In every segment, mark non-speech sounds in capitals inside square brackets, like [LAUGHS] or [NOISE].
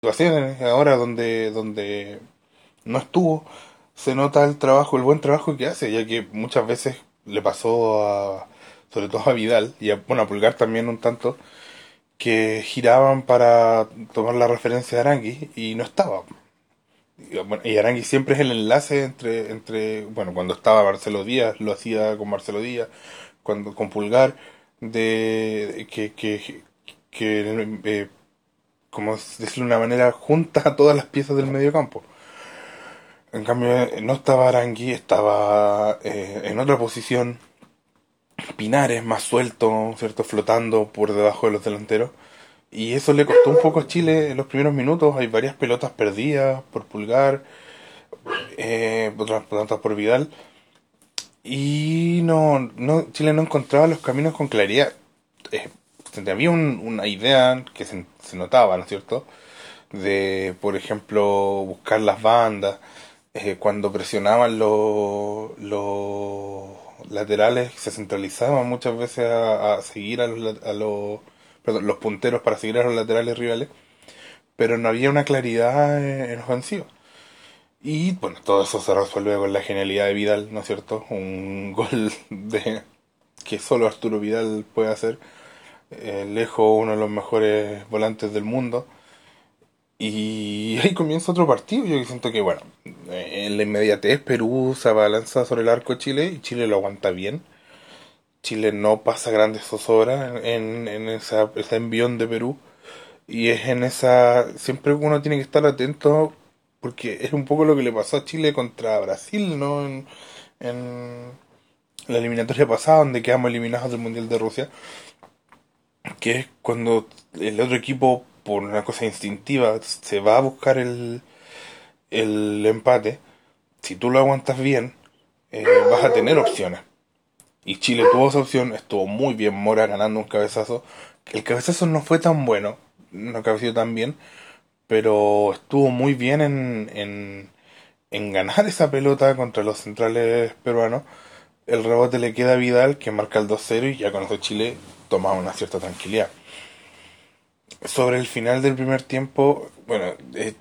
situaciones ahora donde, donde no estuvo, se nota el trabajo, el buen trabajo que hace, ya que muchas veces le pasó a, sobre todo a Vidal, y a, bueno, a Pulgar también un tanto, que giraban para tomar la referencia de Arangui y no estaba. Y, bueno, Arangui siempre es el enlace entre, entre, bueno, cuando estaba Marcelo Díaz, lo hacía con Marcelo Díaz, cuando con Pulgar, de que, que, que eh, como decirlo de una manera, junta todas las piezas del medio campo. En cambio, no estaba Arangui, estaba eh, en otra posición. Pinares más suelto, ¿cierto? Flotando por debajo de los delanteros. Y eso le costó un poco a Chile en los primeros minutos. Hay varias pelotas perdidas por Pulgar, eh, otras pelotas por Vidal. Y no, no, Chile no encontraba los caminos con claridad. Eh, había una idea que se, notaba, ¿no es cierto? De, por ejemplo, buscar las bandas. Eh, cuando presionaban los, los laterales, se centralizaban muchas veces a, seguir a los, a perdón, los punteros para seguir a los laterales rivales. Pero no había una claridad en, en ofensiva. Y bueno, todo eso se resuelve con la genialidad de Vidal, ¿no es cierto? Un [LAUGHS] gol de que solo Arturo Vidal puede hacer. Eh, lejos uno de los mejores volantes del mundo. Y [LAUGHS] ahí comienza otro partido. Yo siento que, bueno, en la inmediatez Perú se abalanza sobre el arco de Chile y Chile lo aguanta bien. Chile no pasa grandes zozobras en, en esa, ese envión de Perú. Y es en esa. Siempre uno tiene que estar atento porque es un poco lo que le pasó a Chile contra Brasil, ¿no? En, en la eliminatoria pasada, donde quedamos eliminados del Mundial de Rusia, que es cuando el otro equipo, por una cosa instintiva, se va a buscar el, el empate, si tú lo aguantas bien, eh, vas a tener opciones. Y Chile tuvo esa opción, estuvo muy bien Mora ganando un cabezazo. El cabezazo no fue tan bueno, no cabeció tan bien, pero estuvo muy bien en, en, en, ganar esa pelota contra los centrales peruanos. El rebote le queda a Vidal, que marca el 2-0 y ya con eso Chile toma una cierta tranquilidad. Sobre el final del primer tiempo, bueno, eh,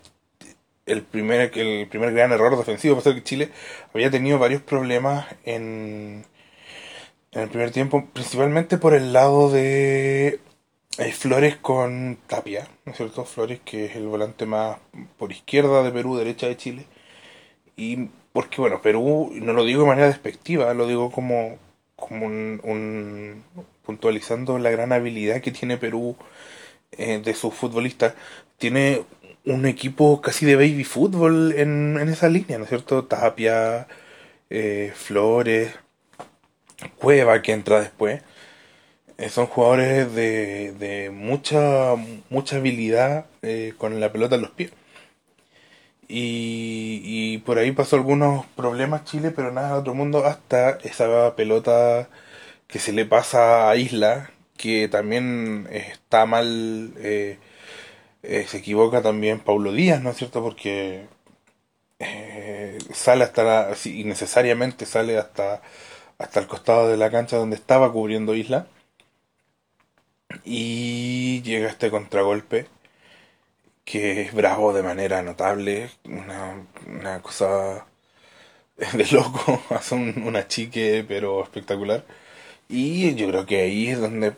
el primer, el primer gran error defensivo pasó que Chile había tenido varios problemas en, el primer tiempo, principalmente por el lado de hay Flores con Tapia, ¿no es cierto? Flores, que es el volante más por izquierda de Perú, derecha de Chile. Y porque, bueno, Perú, no lo digo de manera despectiva, lo digo como, como un, puntualizando la gran habilidad que tiene Perú eh, de sus futbolistas. Tiene un equipo casi de baby fútbol en, en esa línea, ¿no es cierto? Tapia, eh, Flores, Cueva que entra después. Eh, son jugadores de, de mucha, mucha habilidad con la pelota en los pies. Y, y por ahí pasó algunos problemas Chile, pero nada otro mundo, hasta esa pelota que se le pasa a Isla, que también está mal, eh, eh, se equivoca también Paulo Díaz, ¿no es cierto? Porque eh, sale hasta la, sí, innecesariamente sale hasta, hasta el costado de la cancha donde estaba cubriendo Isla y llega este contragolpe que es bravo de manera notable, una, una cosa [LAUGHS] de loco, [LAUGHS] hace un, una chique pero espectacular. Y yo creo que ahí es donde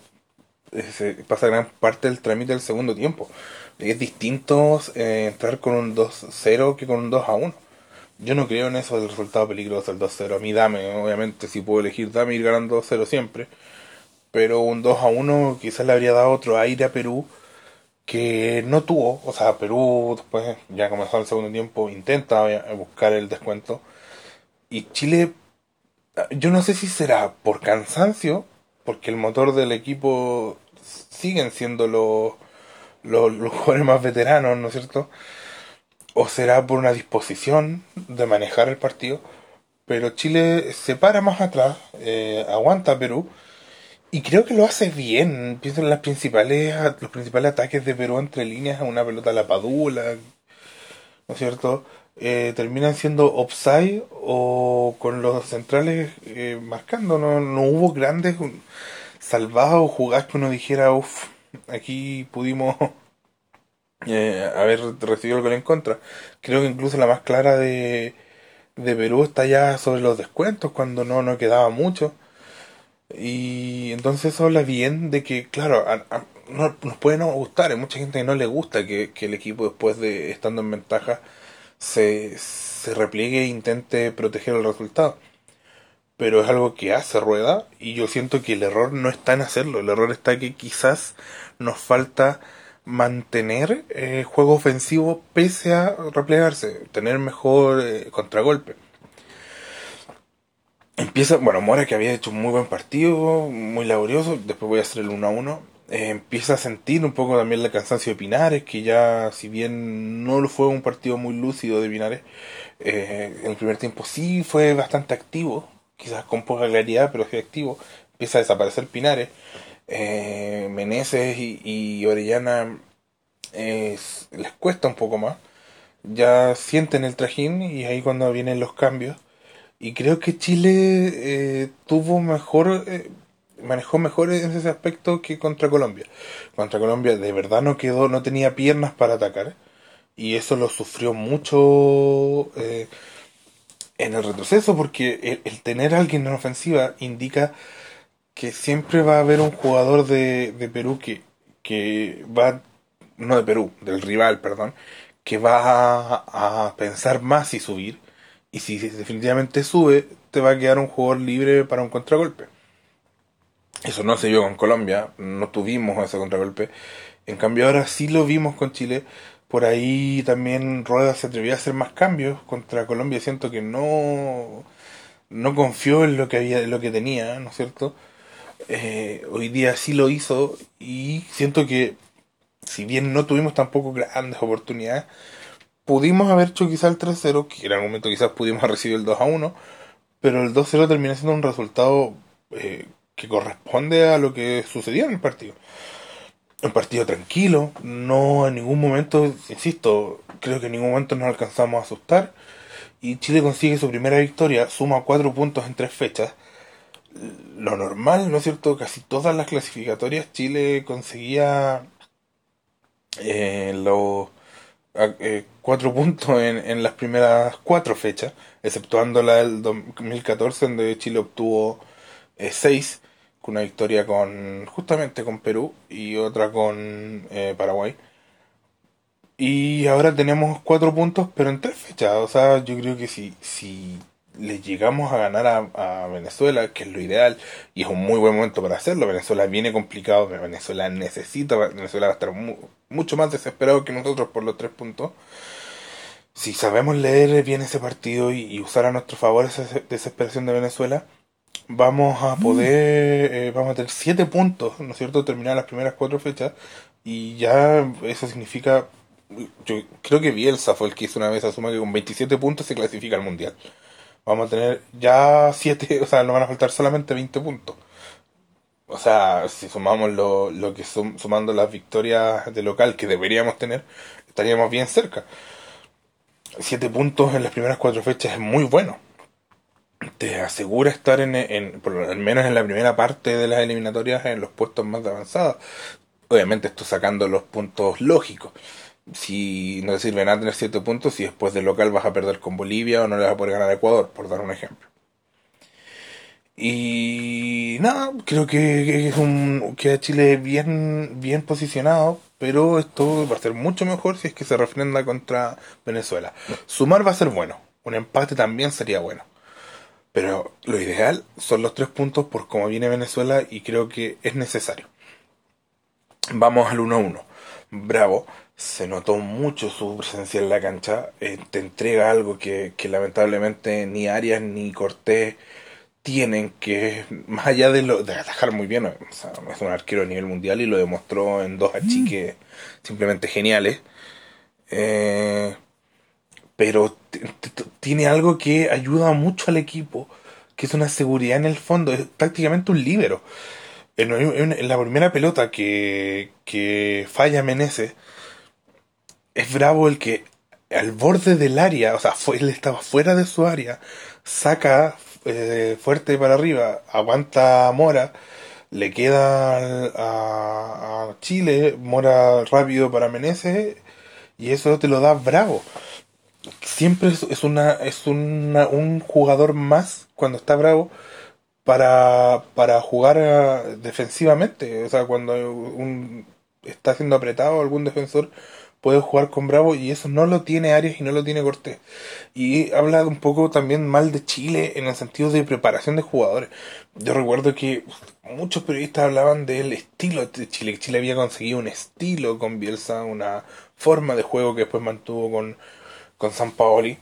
se pasa gran parte del trámite del segundo tiempo. Es distinto eh, entrar con un 2-0 que con un 2-1. Yo no creo en eso del resultado peligroso, el 2-0. A mí dame, obviamente, si puedo elegir, dame ir ganando 2-0 siempre pero un 2 a 1 quizás le habría dado otro aire a Perú que no tuvo, o sea, Perú después ya comenzó el segundo tiempo, intenta buscar el descuento y Chile, yo no sé si será por cansancio, porque el motor del equipo siguen siendo los, los, jugadores más veteranos, ¿no es cierto? O será por una disposición de manejar el partido, pero Chile se para más atrás, eh, aguanta a Perú, y creo que lo hace bien. Pienso en las principales, los principales ataques de Perú entre líneas a una pelota a la padula, ¿no es cierto? Eh, terminan siendo offside o con los centrales eh, marcando. No, no hubo grandes salvados o jugadas que uno dijera, uff, aquí pudimos [LAUGHS] eh, haber recibido el gol en contra. Creo que incluso la más clara de, de Perú está ya sobre los descuentos, cuando no, no quedaba mucho. Y entonces eso habla bien de que, claro, no, nos puede no gustar, hay mucha gente que no le gusta que, que el equipo después de estando en ventaja se, se repliegue e intente proteger el resultado. Pero es algo que hace rueda y yo siento que el error no está en hacerlo, el error está que quizás nos falta mantener eh, juego ofensivo pese a replegarse, tener mejor eh, contragolpe. Empieza, bueno, Mora que había hecho un muy buen partido, muy laborioso, después voy a hacer el 1 a 1. Eh, empieza a sentir un poco también el cansancio de Pinares, que ya, si bien no fue un partido muy lúcido de Pinares, en el primer tiempo sí fue bastante activo, quizás con poca claridad, pero sí activo. Empieza a desaparecer Pinares eh, Meneses y, Orellana les cuesta un poco más. Ya sienten el trajín y ahí cuando vienen los cambios. Y creo que Chile eh, tuvo mejor, eh, manejó mejor en ese aspecto que contra Colombia. Contra Colombia de verdad no quedó, no tenía piernas para atacar. Y eso lo sufrió mucho eh, en el retroceso porque el, tener a alguien en ofensiva indica que siempre va a haber un jugador de, de Perú que, que va, no de Perú, del rival, perdón, que va a, pensar más y subir. Y si definitivamente sube, te va a quedar un jugador libre para un contragolpe. Eso no se vio con Colombia, no tuvimos ese contragolpe. En cambio ahora sí lo vimos con Chile. Por ahí también Rueda se atrevió a hacer más cambios contra Colombia. Siento que no, no confió en lo que había, en lo que tenía, ¿no es cierto? Eh, hoy día sí lo hizo y siento que si bien no tuvimos tampoco grandes oportunidades, pudimos haber hecho quizá el 3-0, que en algún momento quizás pudimos recibir el 2-1, pero el 2-0 termina siendo un resultado eh, que corresponde a lo que sucedió en el partido. Un partido tranquilo, no en ningún momento, insisto, creo que en ningún momento nos alcanzamos a asustar y Chile consigue su primera victoria, suma cuatro puntos en tres fechas lo normal, ¿no es cierto? Casi todas las clasificatorias Chile conseguía eh, los eh, cuatro puntos en, en, las primeras cuatro fechas, exceptuando la del 2014 donde Chile obtuvo eh, seis, una victoria con justamente con Perú y otra con eh, Paraguay. Y ahora tenemos cuatro puntos, pero en tres fechas. O sea, yo creo que si, si le llegamos a ganar a, Venezuela, que es lo ideal, y es un muy buen momento para hacerlo. Venezuela viene complicado, Venezuela necesita, Venezuela va a estar mucho más desesperado que nosotros por los tres puntos. Si sabemos leer bien ese partido y, usar a nuestro favor esa desesperación de Venezuela, vamos a poder, eh, vamos a tener siete puntos, ¿no es cierto?, terminar las primeras cuatro fechas, y ya eso significa, yo creo que Bielsa fue el que hizo una vez, asuma que con 27 puntos se clasifica al Mundial vamos a tener ya 7, [LAUGHS] o sea, nos van a faltar solamente 20 puntos. O sea, si sumamos lo, lo que sumando las victorias de local que deberíamos tener, estaríamos bien cerca. 7 puntos en las primeras 4 fechas es muy bueno. Te asegura estar en, en, por al menos en la primera parte de las eliminatorias en los puestos más avanzados. Obviamente esto sacando los puntos lógicos si no te sirve nada tener 7 puntos si después del local vas a perder con Bolivia o no le vas a poder ganar a Ecuador, por dar un ejemplo. Y nada, creo que, es un, queda Chile bien, bien posicionado, pero esto va a ser mucho mejor si es que se refrenda contra Venezuela. Sumar va a ser bueno, un empate también sería bueno. Pero lo ideal son los tres puntos por cómo viene Venezuela y creo que es necesario. Vamos al 1-1. Bravo se notó mucho su presencia en la cancha. Eh, te entrega algo que, lamentablemente ni Arias ni Cortés tienen, que más allá de, lo, de atajar muy bien, es un arquero a nivel mundial y lo demostró en dos achiques simplemente geniales. Eh, pero tiene algo que ayuda mucho al equipo, que es una seguridad en el fondo, es prácticamente un líbero. En, la primera pelota que, que falla Meneses, es Bravo el que al borde del área, o sea, fue, él estaba fuera de su área, saca eh, fuerte para arriba, aguanta Mora, le queda a, Chile, Mora rápido para Meneses, Y eso te lo da Bravo. Siempre es, una, es una, un jugador más cuando está Bravo para, para jugar eh, defensivamente. O sea, cuando un, está siendo apretado algún defensor puede jugar con Bravo y eso no lo tiene Arias y no lo tiene Cortés. Y habla un poco también mal de Chile en el sentido de preparación de jugadores. Yo recuerdo que muchos periodistas hablaban del estilo de Chile, que Chile había conseguido un estilo con Bielsa, una forma de juego que después mantuvo con, con San Paoli.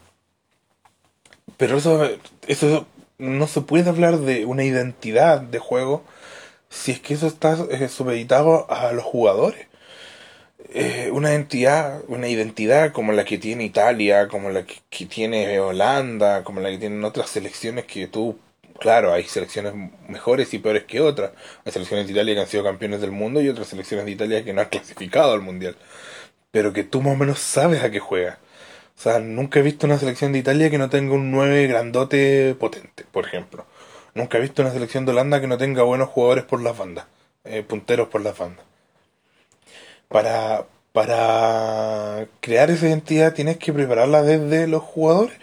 Pero eso, eso no se puede hablar de una identidad de juego si es que eso está eh, supeditado a los jugadores. Eh, una entidad, una identidad como la que tiene Italia, como la que, tiene Holanda, como la que tienen otras selecciones que tú, claro, hay selecciones mejores y peores que otras. Hay selecciones de Italia que han sido campeones del mundo y otras selecciones de Italia que no han clasificado al mundial. Pero que tú más o menos sabes a qué juega. O sea, nunca he visto una selección de Italia que no tenga un 9 grandote potente, por ejemplo. Nunca he visto una selección de Holanda que no tenga buenos jugadores por las bandas, eh, punteros por las bandas para, para crear esa identidad tienes que prepararla desde los jugadores,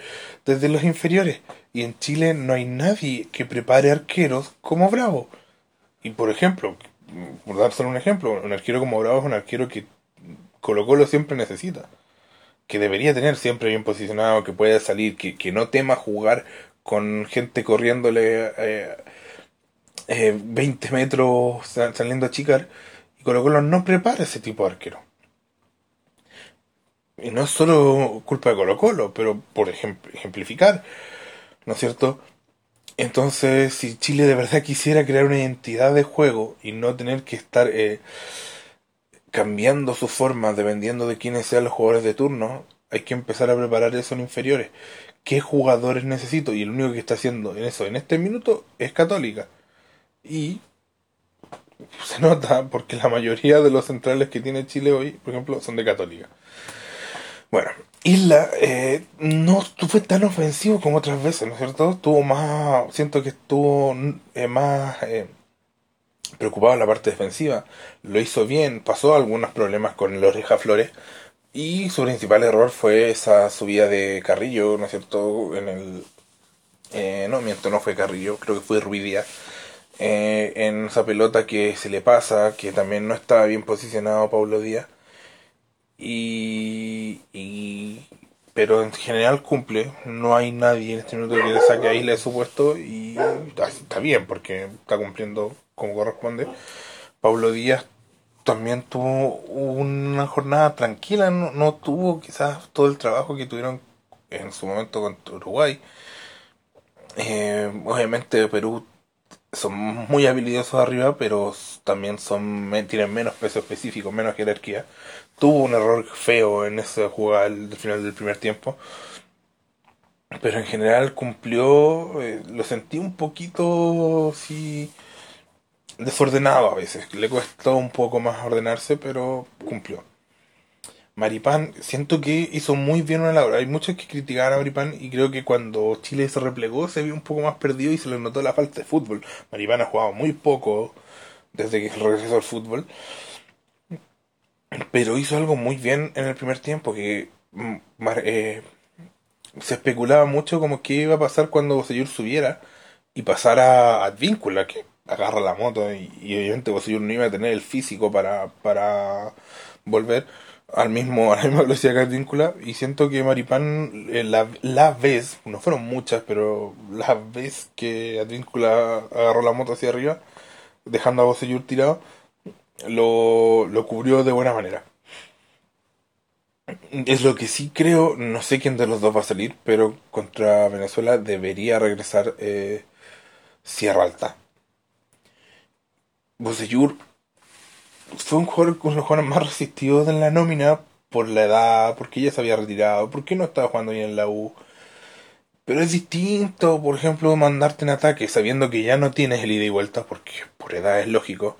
desde los inferiores. Y en Chile no hay nadie que prepare arqueros como Bravo. Y por ejemplo, por dar solo un ejemplo, un arquero como Bravo es un arquero que Colo Colo siempre necesita. Que debería tener siempre bien posicionado, que pueda salir, que, que no tema jugar con gente corriéndole eh, eh, 20 metros saliendo a chicar Colo Colo no prepara ese tipo de arquero. Y no es solo culpa de Colo Colo, pero por ejemplificar, ¿no es cierto? Entonces, si Chile de verdad quisiera crear una identidad de juego y no tener que estar eh, cambiando su forma dependiendo de quiénes sean los jugadores de turno, hay que empezar a preparar eso en inferiores. ¿Qué jugadores necesito? Y el único que está haciendo en eso en este minuto es Católica. Y se nota porque la mayoría de los centrales que tiene Chile hoy, por ejemplo, son de Católica. Bueno, Isla eh, no fue tan ofensivo como otras veces, ¿no es cierto? Estuvo más, siento que estuvo eh, más eh, preocupado la parte defensiva. Lo hizo bien, pasó algunos problemas con el Oreja Flores. Y su principal error fue esa subida de Carrillo, ¿no es cierto? En el. no, miento, no fue Carrillo, creo que fue Ruidía eh, en esa pelota que se le pasa, que también no estaba bien posicionado Pablo Díaz. Y, pero en general cumple, no hay nadie en este minuto que le saque a Isla de su puesto y está, bien porque está cumpliendo como corresponde. Pablo Díaz también tuvo una jornada tranquila, no, no tuvo quizás todo el trabajo que tuvieron en su momento contra Uruguay. Eh, obviamente Perú son muy habilidosos arriba, pero también son tienen menos peso específico, menos jerarquía. Tuvo un error feo en esa jugada del final del primer tiempo. Pero en general cumplió, eh, lo sentí un poquito sí, desordenado a veces. Le costó un poco más ordenarse, pero cumplió. Maripán, siento que hizo muy bien una labor. Hay muchos que criticaban a Maripán y creo que cuando Chile se replegó se vio un poco más perdido y se le notó la falta de fútbol. Maripán ha jugado muy poco desde que regresó al fútbol. Pero hizo algo muy bien en el primer tiempo que mm, eh, se especulaba mucho como que iba a pasar cuando Bosellur subiera y pasara a Advíncula, que agarra la moto y, obviamente Bosellur no iba a tener el físico para, para volver al mismo, [LAUGHS] a la misma velocidad que Advíncula y siento que Maripán eh, la, la, vez, no fueron muchas, pero la vez que Advíncula agarró la moto hacia arriba, dejando a Bosellur tirado, lo, lo cubrió de buena manera. Es lo que sí creo, no sé quién de los dos va a salir, pero contra Venezuela debería regresar eh, Sierra Alta. Bosellur fue un jugador con los jugadores más resistidos en la nómina por la edad, porque ya se había retirado, porque no estaba jugando bien en la U. Pero es distinto, por ejemplo, mandarte en ataque sabiendo que ya no tienes el ida y vuelta, porque por edad es lógico.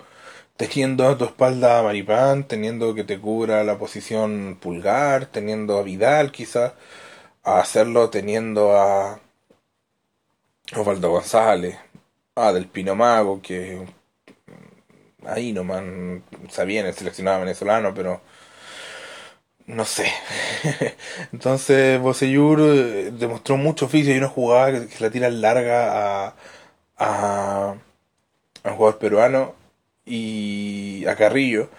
Teniendo a tu espalda a Maripán, teniendo que te cubra la posición pulgar, teniendo a Vidal quizás, a hacerlo teniendo a Osvaldo González, a Del Pino Mago, que ahí nomás, sabía en el seleccionado venezolano, pero no sé. [LAUGHS] Entonces Boseyur eh, demostró mucho oficio y una jugada que, que la tira larga a, a, a un jugador peruano y a Carrillo.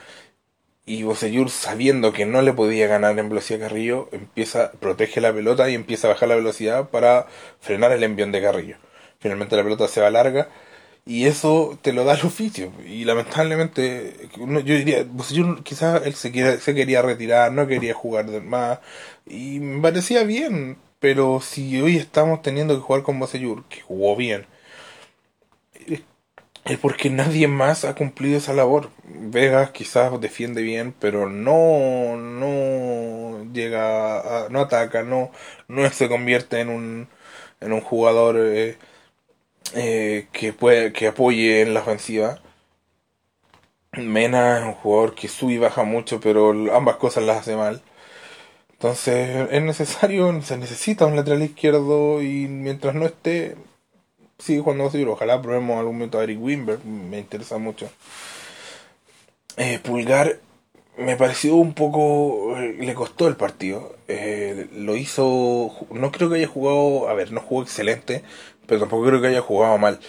Y Boseyur, sabiendo que no le podía ganar en velocidad a Carrillo, empieza, protege la pelota y empieza a bajar la velocidad para frenar el envión de Carrillo. Finalmente la pelota se va larga y eso te lo da el oficio. Y lamentablemente, yo diría, Boseyur quizás él se, quiera, se quería retirar, no quería jugar más. Y me parecía bien, pero si hoy estamos teniendo que jugar con Boseyur, que jugó bien, es porque nadie más ha cumplido esa labor. Vegas quizás defiende bien, pero no, no llega, a, no ataca, no, no se convierte en un, en un jugador eh, eh, que puede, que apoye en la ofensiva. Mena es un jugador que sube y baja mucho, pero ambas cosas las hace mal. Entonces es necesario, se necesita un lateral izquierdo y mientras no esté, sigue jugando seguir. Ojalá probemos algún momento a Eric Wimber, me interesa mucho. Eh, Pulgar me pareció un poco. eh, le costó el partido. Lo hizo. No creo que haya jugado. A ver, no jugó excelente, pero tampoco creo que haya jugado mal.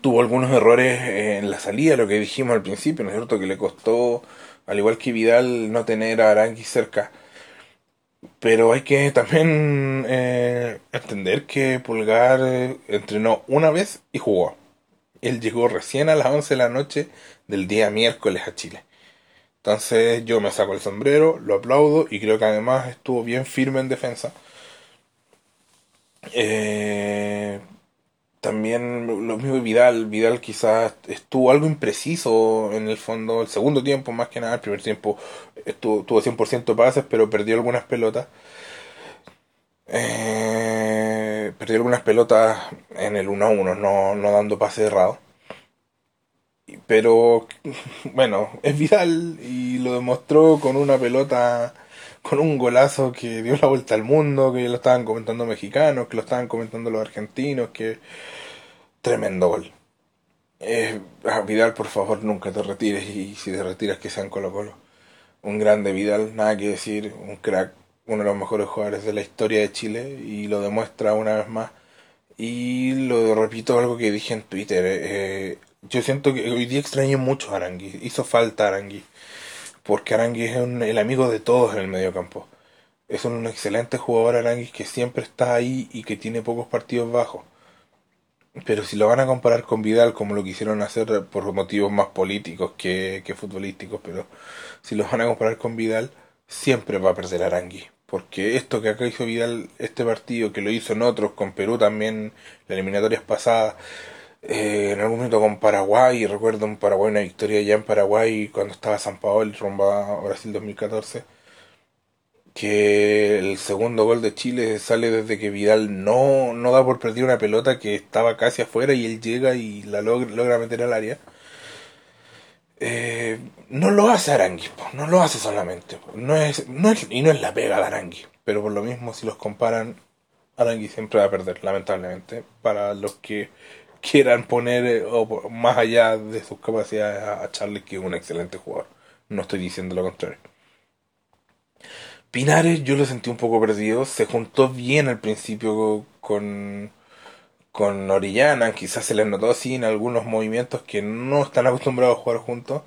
Tuvo algunos errores en la salida, lo que dijimos al principio, ¿no es cierto? Que le costó, al igual que Vidal, no tener a Arangui cerca. Pero hay que también eh, entender que Pulgar eh, entrenó una vez y jugó. Él llegó recién a las 11 de la noche del día miércoles a Chile. Entonces yo me saco el sombrero, lo aplaudo y creo que además estuvo bien firme en defensa. Eh, también lo mismo Vidal, Vidal quizás estuvo algo impreciso en el fondo, el segundo tiempo más que nada, el primer tiempo estuvo, tuvo 100% de pases, pero perdió algunas pelotas. Eh, perdió algunas pelotas en el 1 a 1, no, no dando pase errado. Pero [LAUGHS] bueno, es Vidal y lo demostró con una pelota, con un golazo que dio la vuelta al mundo, que lo estaban comentando mexicanos, que lo estaban comentando los argentinos, que tremendo gol. Eh, ah, Vidal, por favor, nunca te retires y si te retiras que sea en Colo Colo. Un grande Vidal, nada que decir, un crack, uno de los mejores jugadores de la historia de Chile y lo demuestra una vez más. Y lo repito algo que dije en Twitter, eh, yo siento que hoy día extrañé mucho a Arangui, hizo falta Arangui, porque Arangui es un- el amigo de todos en el mediocampo. Es un excelente jugador Arangui que siempre está ahí y que tiene pocos partidos bajos. Pero si lo van a comparar con Vidal, como lo quisieron hacer por motivos más políticos que, que futbolísticos, pero si lo van a comparar con Vidal, siempre va a perder Arangui. Porque esto que acá hizo Vidal, este partido, que lo hizo en otros, con Perú también, las eliminatorias pasadas, eh, en algún momento con Paraguay, recuerdo en Paraguay una victoria ya en Paraguay cuando estaba San Paolo rumbo a Brasil 2014 que el segundo gol de Chile sale desde que Vidal no, no da por perder una pelota que estaba casi afuera y él llega y la logra, logra meter al área. Eh, no lo hace Arangui, no lo hace solamente. No es, no es, y no es la pega de Arangui, pero por lo mismo si los comparan, Arangui siempre va a perder, lamentablemente. Para los que quieran poner eh, más allá de sus capacidades a, Charles, que es un excelente jugador. No estoy diciendo lo contrario. Pinares yo lo sentí un poco perdido, se juntó bien al principio con, con Orellana, quizás se les notó así en algunos movimientos que no están acostumbrados a jugar juntos.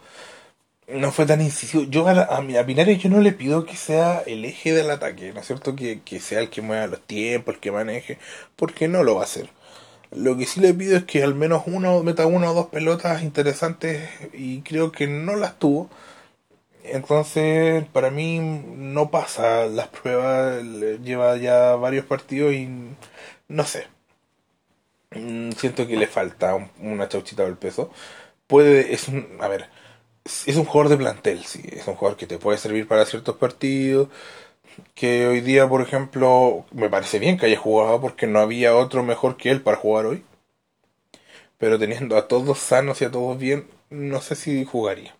No fue tan incisivo. Yo a, a, a Pinares yo no le pido que sea el eje del ataque, ¿no es cierto? Que, que sea el que mueva los tiempos, el que maneje, porque no lo va a hacer. Lo que sí le pido es que al menos uno meta una o dos pelotas interesantes y creo que no las tuvo. Entonces, para mí no pasa las pruebas, le- lleva ya varios partidos y no sé. Mm, Siento que le falta un- una chauchita del peso. Puede, es un, a ver, es un jugador de plantel, sí, es un jugador que te puede servir para ciertos partidos, que hoy día, por ejemplo, me parece bien que haya jugado porque no había otro mejor que él para jugar hoy, pero teniendo a todos sanos y a todos bien, no sé si jugaría.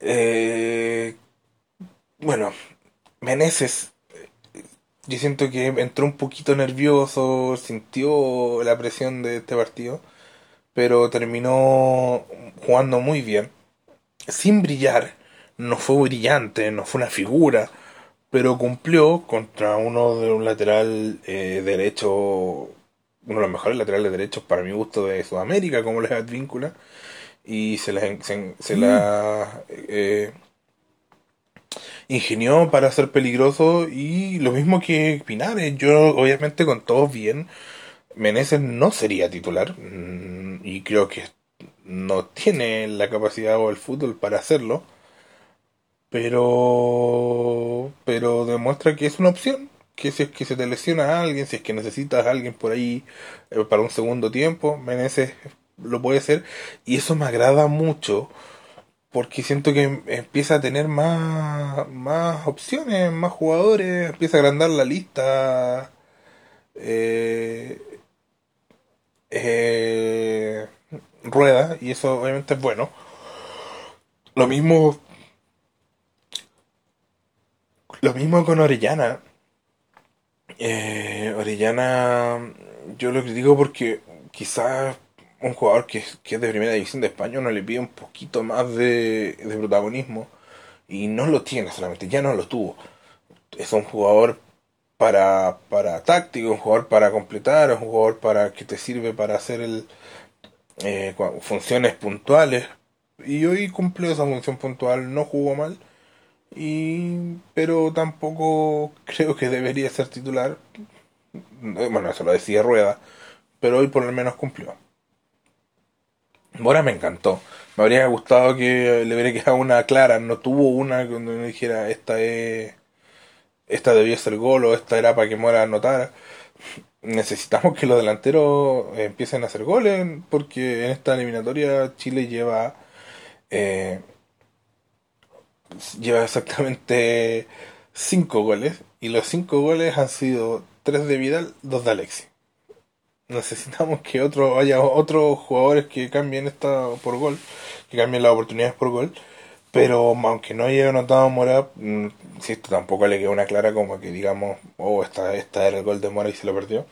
Eh, bueno, Meneses, yo siento que entró un poquito nervioso, sintió la presión de este partido, pero terminó jugando muy bien, sin brillar. no fue brillante, no fue una figura, pero cumplió contra uno de un lateral eh, derecho, uno de los mejores laterales derechos para mi gusto de Sudamérica, como les Advíncula, y se la, se, la eh, ingenió para ser peligroso y lo mismo que Pinares, yo obviamente con todos bien, Meneses no sería titular mm, y creo que no tiene la capacidad o el fútbol para hacerlo pero pero demuestra que es una opción que si es que se te lesiona a alguien si es que necesitas a alguien por ahí eh, para un segundo tiempo Meneses lo puede hacer. Y eso me agrada mucho porque siento que empieza a tener más más opciones más jugadores empieza a agrandar la lista. Eh, eh, rueda y eso obviamente es bueno. Lo mismo lo mismo con Orellana. Eh, Orellana, yo lo critico porque quizás un jugador que, que, es de primera división de España no le pide un poquito más de, de, protagonismo y no lo tiene solamente, ya no lo tuvo. Es un jugador para, para táctico, un jugador para completar, un jugador para que te sirve para hacer el, eh, funciones puntuales. Y hoy cumplió esa función puntual, no jugó mal y pero tampoco creo que debería ser titular. Bueno, eso lo decía Rueda, pero hoy por lo menos cumplió. Mora me encantó. Me habría gustado que le hubiera quedado una clara. No tuvo una donde me dijera esta es. Esta debía ser gol o esta era para que Mora anotara. Necesitamos que los delanteros empiecen a hacer goles porque en esta eliminatoria Chile lleva eh, lleva exactamente 5 goles y los 5 goles han sido 3 de Vidal, 2 de Alexis. Necesitamos que otro haya otros jugadores que cambien esta por gol, que cambien las oportunidades por gol. Pero aunque no haya anotado Mora, mm, si esto tampoco le queda una clara como que digamos, oh, esta, esta era el gol de Mora y se lo perdió.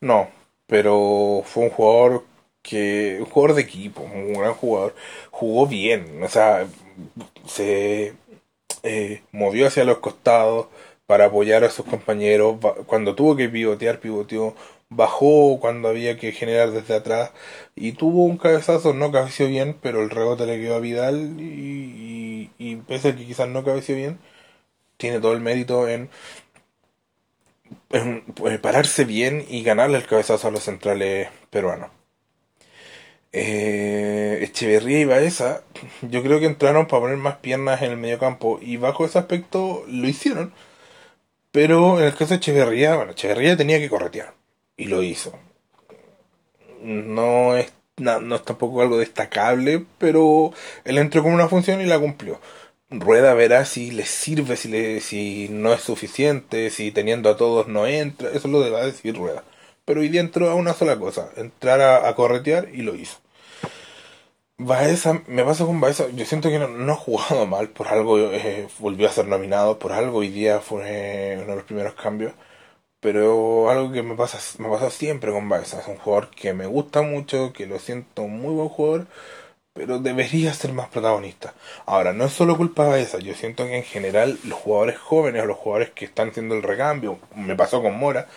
No, pero fue un jugador que un jugador de equipo, un gran jugador, jugó bien, o sea, se eh, movió hacia los costados para apoyar a sus compañeros, cuando tuvo que pivotear, pivoteó, bajó cuando había que generar desde atrás y tuvo un cabezazo, no cabeció bien, pero el rebote le quedó a Vidal y, y, pese a que quizás no cabeció bien, tiene todo el mérito en, en pararse bien y ganarle el cabezazo a los centrales peruanos. Eh, Echeverría y Baeza, yo creo que entraron para poner más piernas en el medio campo y bajo ese aspecto lo hicieron. Pero en el caso de Echeverría, bueno, Echeverría tenía que corretear y lo hizo. No es, no, es tampoco algo destacable, pero él entró con una función y la cumplió. Rueda verá si le sirve, si, le, si no es suficiente, si teniendo a todos no entra, eso lo debe decir Rueda pero hoy día entró a una sola cosa, entrar a, corretear y lo hizo. Baeza, me pasa con Baeza, yo siento que no, ha jugado mal, por algo eh, volvió a ser nominado, por algo hoy día fue uno de los primeros cambios, pero algo que me pasa, me pasa siempre con Baeza, es un jugador que me gusta mucho, que lo siento muy buen jugador, pero debería ser más protagonista. Ahora, no es solo culpa de Baeza, yo siento que en general los jugadores jóvenes o los jugadores que están haciendo el recambio, me pasó con Mora,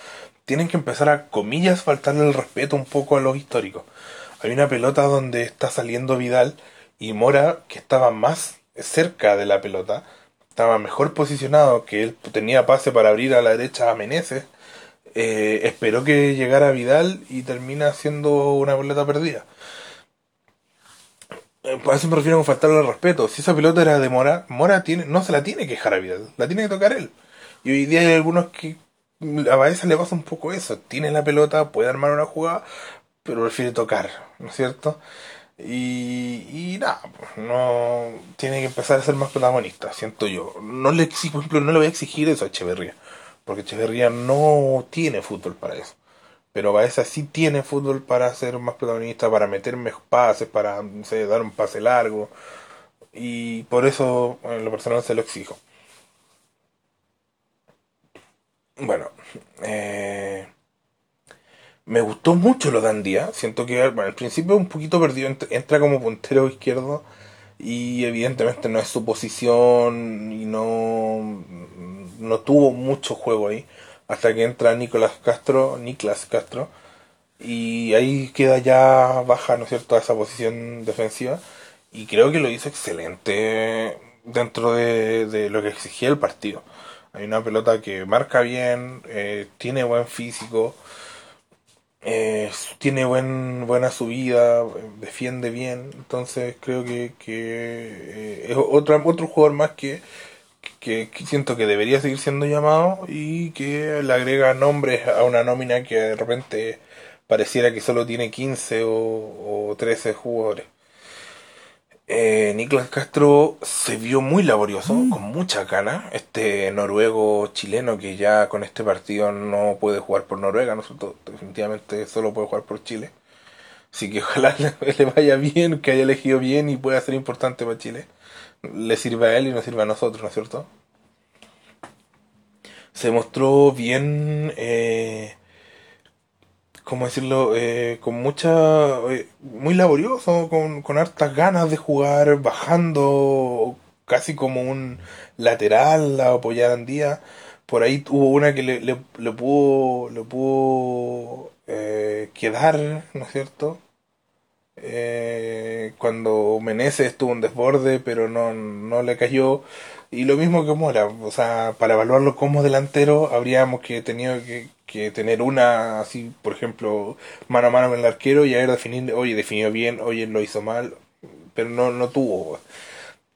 tienen que empezar a, comillas, faltarle el respeto un poco a los históricos. Hay una pelota donde está saliendo Vidal y Mora, que estaba más cerca de la pelota, estaba mejor posicionado, que él tenía pase para abrir a la derecha a Meneses, eh, esperó que llegara Vidal y termina siendo una pelota perdida. Eh, por eso me refiero a faltarle el respeto. Si esa pelota era de Mora, Mora tiene, no se la tiene que dejar a Vidal, la tiene que tocar él. Y hoy día hay algunos que a Baeza le pasa un poco eso. Tiene la pelota, puede armar una jugada, pero prefiere tocar, ¿no es cierto? Y, y nada, pues, no tiene que empezar a ser más protagonista, siento yo. No le exijo, por ejemplo, no le voy a exigir eso a Echeverría, porque Echeverría no tiene fútbol para eso. Pero Baeza sí tiene fútbol para ser más protagonista, para meter mejor pases, para dar un pase largo. Y por eso en lo personal se lo exijo. Bueno, eh, me gustó mucho lo de Andía. Siento que bueno, al principio un poquito perdido. Entra como puntero izquierdo y evidentemente no es su posición y no, no tuvo mucho juego ahí hasta que entra Nicolás Castro, Niklas Castro, y ahí queda ya baja, ¿no es cierto?, a esa posición defensiva, y creo que lo hizo excelente dentro de, lo que exigía el partido. Hay una pelota que marca bien, eh, tiene buen físico, eh, tiene buen, buena subida, defiende bien, entonces creo que, que eh, es otro, otro jugador más que que, siento que debería seguir siendo llamado y que le agrega nombres a una nómina que de repente pareciera que solo tiene 15 o, o 13 jugadores. Eh, Niklas Castro se vio muy laborioso, mm. con mucha gana. Este noruego chileno que ya con este partido no puede jugar por Noruega, nosotros definitivamente solo puede jugar por Chile. Así que ojalá [LAUGHS] le vaya bien, que haya elegido bien y pueda ser importante para Chile le sirve a él y nos sirve a nosotros, ¿no es cierto? Se mostró bien, eh, ¿cómo decirlo? Eh, con mucha, eh, muy laborioso, con, con hartas ganas de jugar, bajando casi como un lateral a apoyar a Andía. Por ahí hubo una que le, le, le pudo, le pudo eh, quedar, ¿no es cierto? Eh, cuando Meneses tuvo un desborde, pero no, no le cayó. Y lo mismo que Mora, o sea, para evaluarlo como delantero, habríamos que tenido que, que tener una, así, por ejemplo, mano a mano con el arquero y haber definido, oye, definió bien, oye, lo hizo mal, pero no, no tuvo.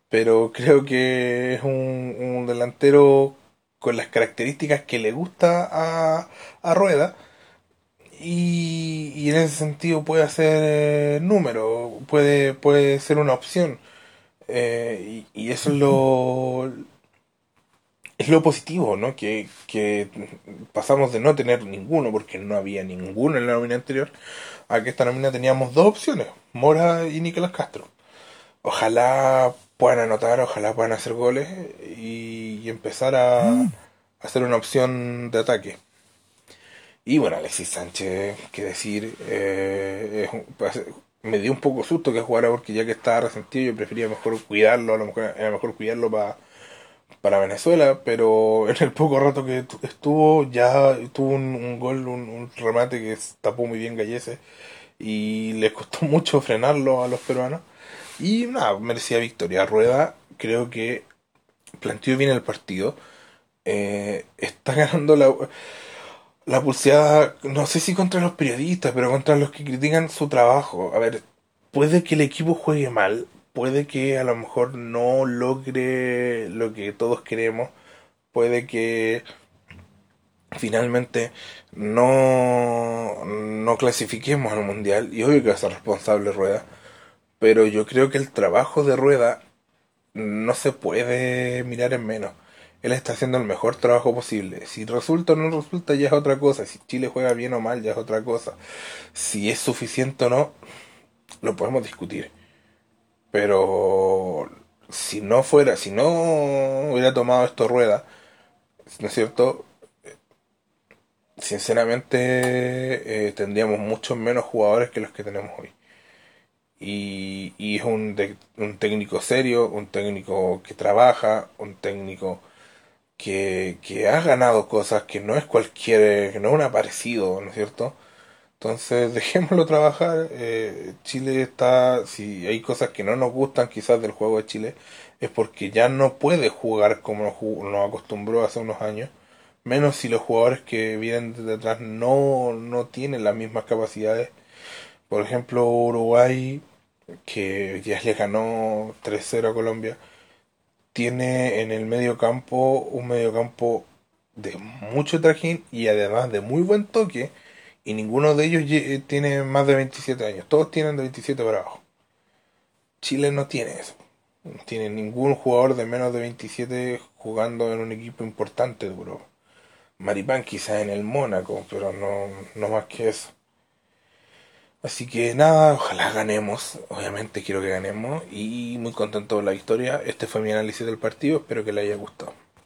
Pero creo que es un, un delantero con las características que le gusta a, a Rueda y, y, en ese sentido puede hacer eh, número, puede, puede ser una opción. Eh, y, eso es lo, es lo positivo, ¿no? Que, que pasamos de no tener ninguno, porque no había ninguno en la nómina anterior, a que esta nómina teníamos dos opciones, Mora y Nicolás Castro. Ojalá puedan anotar, ojalá puedan hacer goles y, empezar a hacer una opción de ataque. Y bueno, Alexis Sánchez, qué decir, eh, me dio un poco susto que jugara porque ya que estaba resentido yo prefería mejor cuidarlo, a lo mejor era mejor cuidarlo para para Venezuela, pero [LAUGHS] en el poco rato que estuvo ya tuvo un, gol, un, remate que tapó muy bien Gallese y les costó [LAUGHS] mucho frenarlo a los peruanos y nada, merecía victoria. Rueda creo que planteó bien el partido, eh, está [LAUGHS] ganando la la pulseada, no sé si contra los periodistas, pero contra los que critican su trabajo. A ver, puede que el equipo juegue mal, puede que a lo mejor no logre lo que todos queremos, puede que finalmente no, no clasifiquemos al mundial, y obvio que va a ser responsable Rueda, pero yo creo que el trabajo de Rueda no se puede mirar en menos él está haciendo el mejor trabajo posible. Si resulta o no resulta ya es otra cosa. Si Chile juega bien o mal ya es otra cosa. Si es suficiente o no, lo podemos discutir. Pero si no fuera, si no hubiera tomado esto rueda, ¿no es cierto? Sinceramente eh, tendríamos muchos menos jugadores que los que tenemos hoy. Y, y es un, un técnico serio, un técnico que trabaja, un técnico que, que ha ganado cosas que no es cualquier, que no es un aparecido, ¿no es cierto? Entonces [LAUGHS] dejémoslo trabajar. Eh, Chile está, si hay cosas que no nos gustan quizás del juego de Chile, es porque ya no puede jugar como nos acostumbró hace unos años. Menos si los jugadores que vienen de detrás no, no tienen las mismas capacidades. Por ejemplo, Uruguay, que ya le ganó 3-0 a Colombia tiene en el medio campo un medio campo de mucho trajín y además de muy buen toque y ninguno de ellos eh, tiene más de 27 años, todos tienen de 27 para abajo. Chile no tiene eso. No tiene ningún jugador de menos de 27 jugando en un equipo importante de Europa. Maripán quizás en el Mónaco, pero no, no más que eso. Así que nada, ojalá ganemos. Obviamente quiero que ganemos. Y muy contento con la victoria. Este fue mi análisis del partido. Espero que le haya gustado.